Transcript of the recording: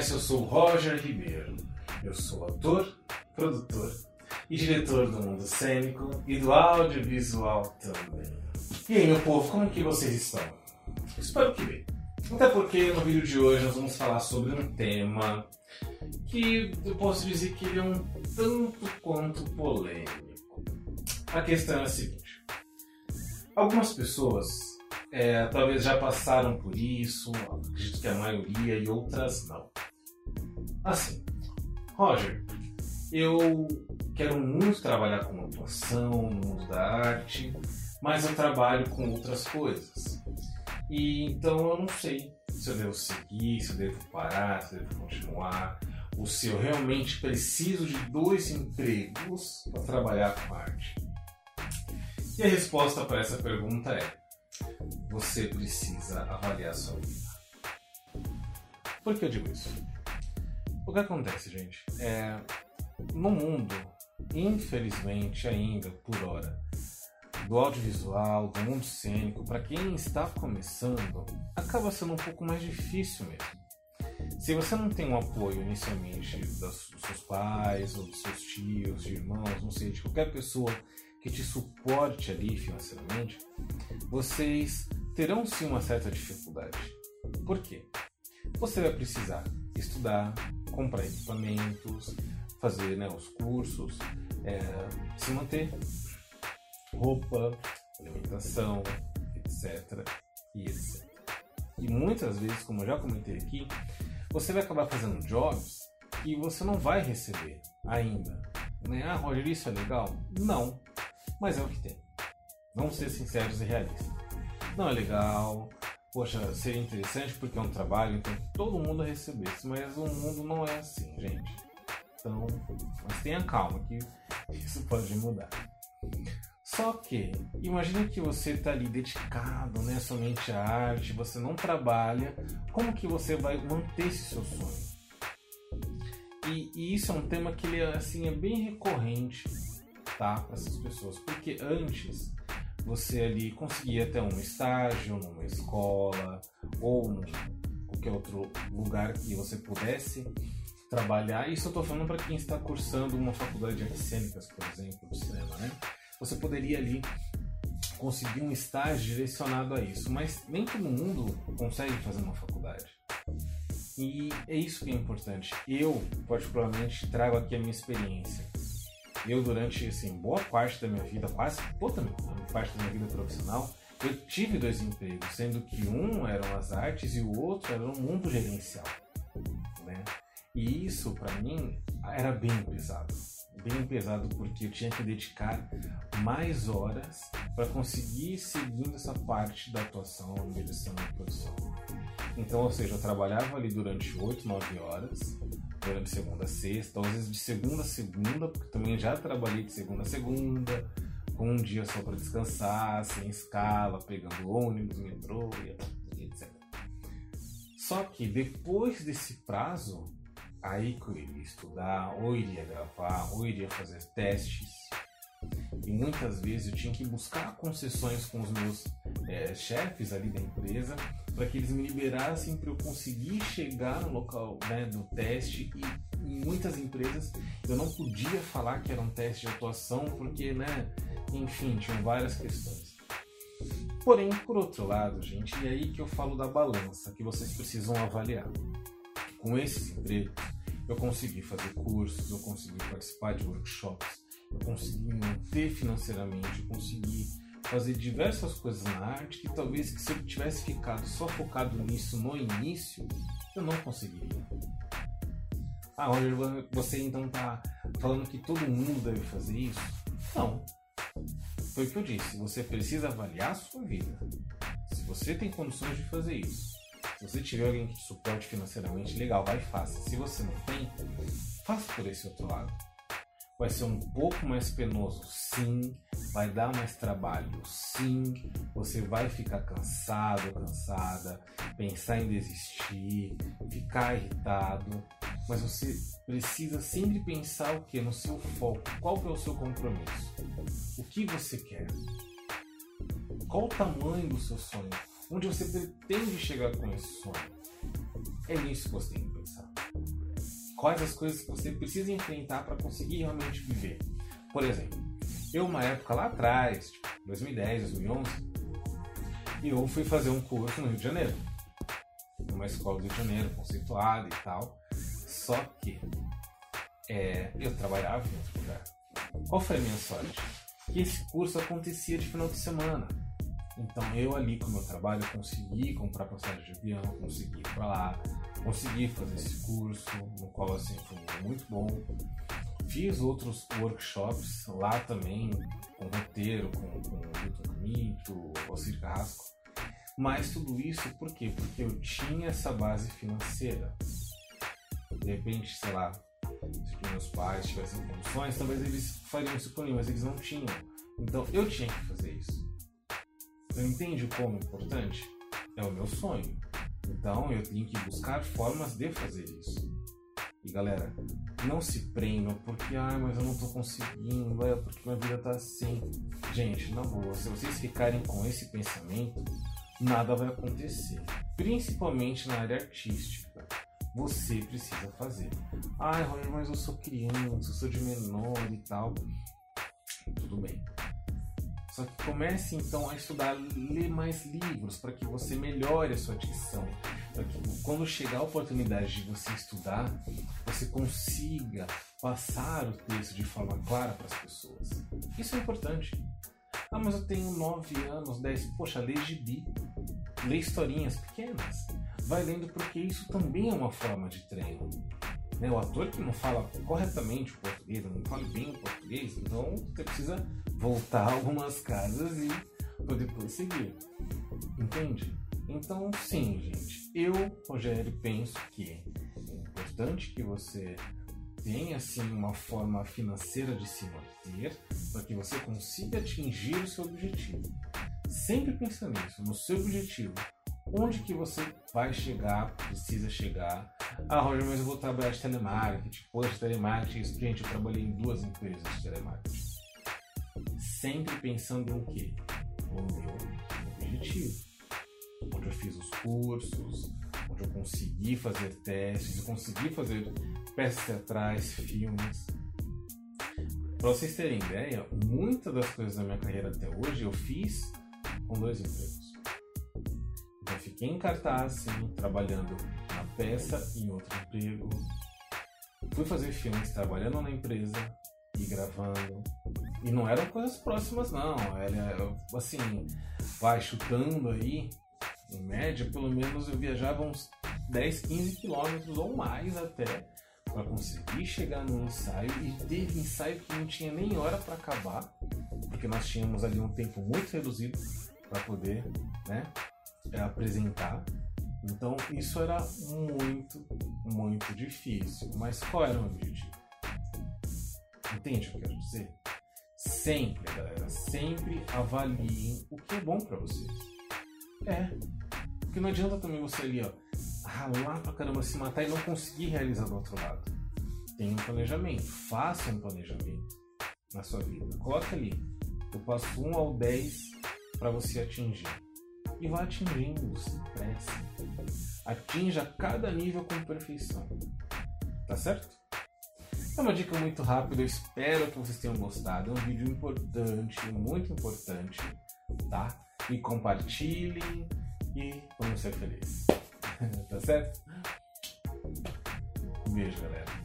conhece, eu sou Roger Ribeiro. Eu sou ator, produtor e diretor do mundo cênico e do audiovisual também. E aí, meu povo, como que vocês estão? Espero que bem. Até porque no vídeo de hoje nós vamos falar sobre um tema que eu posso dizer que ele é um tanto quanto polêmico. A questão é a seguinte: algumas pessoas é, talvez já passaram por isso, acredito que a maioria, e outras não. Assim, Roger, eu quero muito trabalhar com atuação no mundo da arte, mas eu trabalho com outras coisas. E então eu não sei se eu devo seguir, se eu devo parar, se eu devo continuar, ou se eu realmente preciso de dois empregos para trabalhar com arte. E a resposta para essa pergunta é: você precisa avaliar sua vida. Por que eu digo isso? O que acontece, gente, é no mundo, infelizmente ainda por hora, do audiovisual, do mundo cênico, para quem está começando, acaba sendo um pouco mais difícil mesmo. Se você não tem um apoio inicialmente dos seus pais, ou dos seus tios, de irmãos, não sei, de qualquer pessoa que te suporte ali financeiramente, vocês terão sim uma certa dificuldade. Por quê? Você vai precisar estudar, comprar equipamentos, fazer né, os cursos, é, se manter, roupa, alimentação, etc. E etc. E muitas vezes, como eu já comentei aqui, você vai acabar fazendo jobs que você não vai receber ainda. Né? Ah, Roger, isso é legal? Não mas é o que tem. Vamos ser sinceros e realistas. Não é legal, poxa, seria interessante porque é um trabalho, então todo mundo recebesse, mas o mundo não é assim, gente. Então, mas tenha calma que isso pode mudar. Só que, imagine que você está ali dedicado né, somente à arte, você não trabalha, como que você vai manter esse seu sonho? E, e isso é um tema que ele, assim, é bem recorrente para essas pessoas. Porque antes você ali conseguia ter um estágio numa escola ou em qualquer outro lugar que você pudesse trabalhar. Isso eu estou falando para quem está cursando uma faculdade de artes cênicas, por exemplo, do cinema, né? Você poderia ali conseguir um estágio direcionado a isso, mas nem todo mundo consegue fazer uma faculdade. E é isso que é importante. Eu, particularmente, trago aqui a minha experiência eu durante assim, boa parte da minda vida, quase toda parte da minha vida profissional, eu tive dois empregos, sendo que um eram as artes e o outro era o mundo gerencial, né? E isso para mim era bem pesado, bem pesado porque eu tinha que dedicar mais horas para conseguir seguindo essa parte da atuação, direção e produção. Então, ou seja, eu trabalhava ali durante 8, 9 horas, de segunda a sexta, às vezes de segunda a segunda, porque também já trabalhei de segunda a segunda, com um dia só para descansar, sem escala, pegando ônibus, metrô e etc. Só que depois desse prazo, aí que eu iria estudar, ou iria gravar, ou iria fazer testes. E muitas vezes eu tinha que buscar concessões com os meus é, chefes ali da empresa para que eles me liberassem para eu conseguir chegar no local né, do teste e em muitas empresas eu não podia falar que era um teste de atuação porque, né, enfim, tinham várias questões. Porém, por outro lado, gente, é aí que eu falo da balança que vocês precisam avaliar. Com esses empregos, eu consegui fazer cursos, eu consegui participar de workshops, eu consegui manter financeiramente, eu consegui fazer diversas coisas na arte que talvez que se eu tivesse ficado só focado nisso no início, eu não conseguiria. Ah, Roger, você então tá falando que todo mundo deve fazer isso? Não. Foi o que eu disse, você precisa avaliar a sua vida. Se você tem condições de fazer isso, se você tiver alguém que te suporte financeiramente, legal, vai e faça. Se você não tem, faça por esse outro lado. Vai ser um pouco mais penoso, sim. Vai dar mais trabalho, sim. Você vai ficar cansado, cansada, pensar em desistir, ficar irritado. Mas você precisa sempre pensar o que no seu foco. Qual é o seu compromisso? O que você quer? Qual o tamanho do seu sonho? Onde você pretende chegar com esse sonho? É nisso que você tem que. Quais as coisas que você precisa enfrentar para conseguir realmente viver? Por exemplo, eu uma época lá atrás, tipo 2010, 2011, eu fui fazer um curso no Rio de Janeiro, numa escola do Rio de Janeiro, conceituada e tal. Só que é, eu trabalhava em outro lugar. Qual foi a minha sorte? Que esse curso acontecia de final de semana. Então eu ali com o meu trabalho consegui comprar passagem de avião, consegui ir para lá, consegui fazer esse curso, no qual assim foi muito bom. Fiz outros workshops lá também, com roteiro, com, com o Milton Camito, o Alcir Carrasco. Mas tudo isso por quê? Porque eu tinha essa base financeira. De repente, sei lá, se meus pais tivessem condições, talvez eles fariam isso por mim, mas eles não tinham. Então eu tinha que fazer isso. Você entende como é importante? É o meu sonho. Então eu tenho que buscar formas de fazer isso. E galera, não se prendam porque, ah, mas eu não tô conseguindo, é porque minha vida tá assim. Gente, na boa, se vocês ficarem com esse pensamento, nada vai acontecer. Principalmente na área artística. Você precisa fazer. Ai, Roger, mas eu sou criança, eu sou de menor e tal. Tudo bem. Só que comece então a estudar, ler mais livros para que você melhore a sua dicção. Para que quando chegar a oportunidade de você estudar, você consiga passar o texto de forma clara para as pessoas. Isso é importante. Ah, mas eu tenho 9 anos, 10. Poxa, lê gibi. Lê historinhas pequenas. Vai lendo porque isso também é uma forma de treino. Né? O ator que não fala corretamente o português, não fala bem o português, então você precisa voltar algumas casas e poder prosseguir. Entende? Então, sim, gente, eu, Rogério, penso que é importante que você tenha assim uma forma financeira de se manter para que você consiga atingir o seu objetivo. Sempre pensa nisso, no seu objetivo. Onde que você vai chegar, precisa chegar. Ah, Roger, mas eu vou trabalhar de telemarketing. Poxa, telemarketing, gente, eu trabalhei em duas empresas de telemarketing sempre pensando no quê? No meu objetivo. Onde eu fiz os cursos, onde eu consegui fazer testes, eu consegui fazer peças teatrais, filmes. Para vocês terem ideia, muitas das coisas da minha carreira até hoje eu fiz com dois empregos. Então fiquei em cartaz, sim, trabalhando peça em outro emprego. Fui fazer filmes trabalhando na empresa e gravando. E não eram coisas próximas, não. Era assim, vai chutando aí, em média, pelo menos eu viajava uns 10, 15 quilômetros ou mais até para conseguir chegar no ensaio e teve ensaio que não tinha nem hora para acabar, porque nós tínhamos ali um tempo muito reduzido para poder né, apresentar. Então isso era muito, muito difícil. Mas qual era o objetivo? Entende o que eu quero dizer? Sempre, galera, sempre avaliem o que é bom para vocês. É. Porque não adianta também você ali, ó, ralar pra caramba, se matar e não conseguir realizar do outro lado. Tem um planejamento. Faça um planejamento na sua vida. Coloca ali. Eu passo 1 ao 10 para você atingir. E vá atingindo, sem pressa. Atinja cada nível com perfeição. Tá certo? É uma dica muito rápida, eu espero que vocês tenham gostado. É um vídeo importante, muito importante, tá? E compartilhem e vamos ser felizes. tá certo? Um beijo, galera.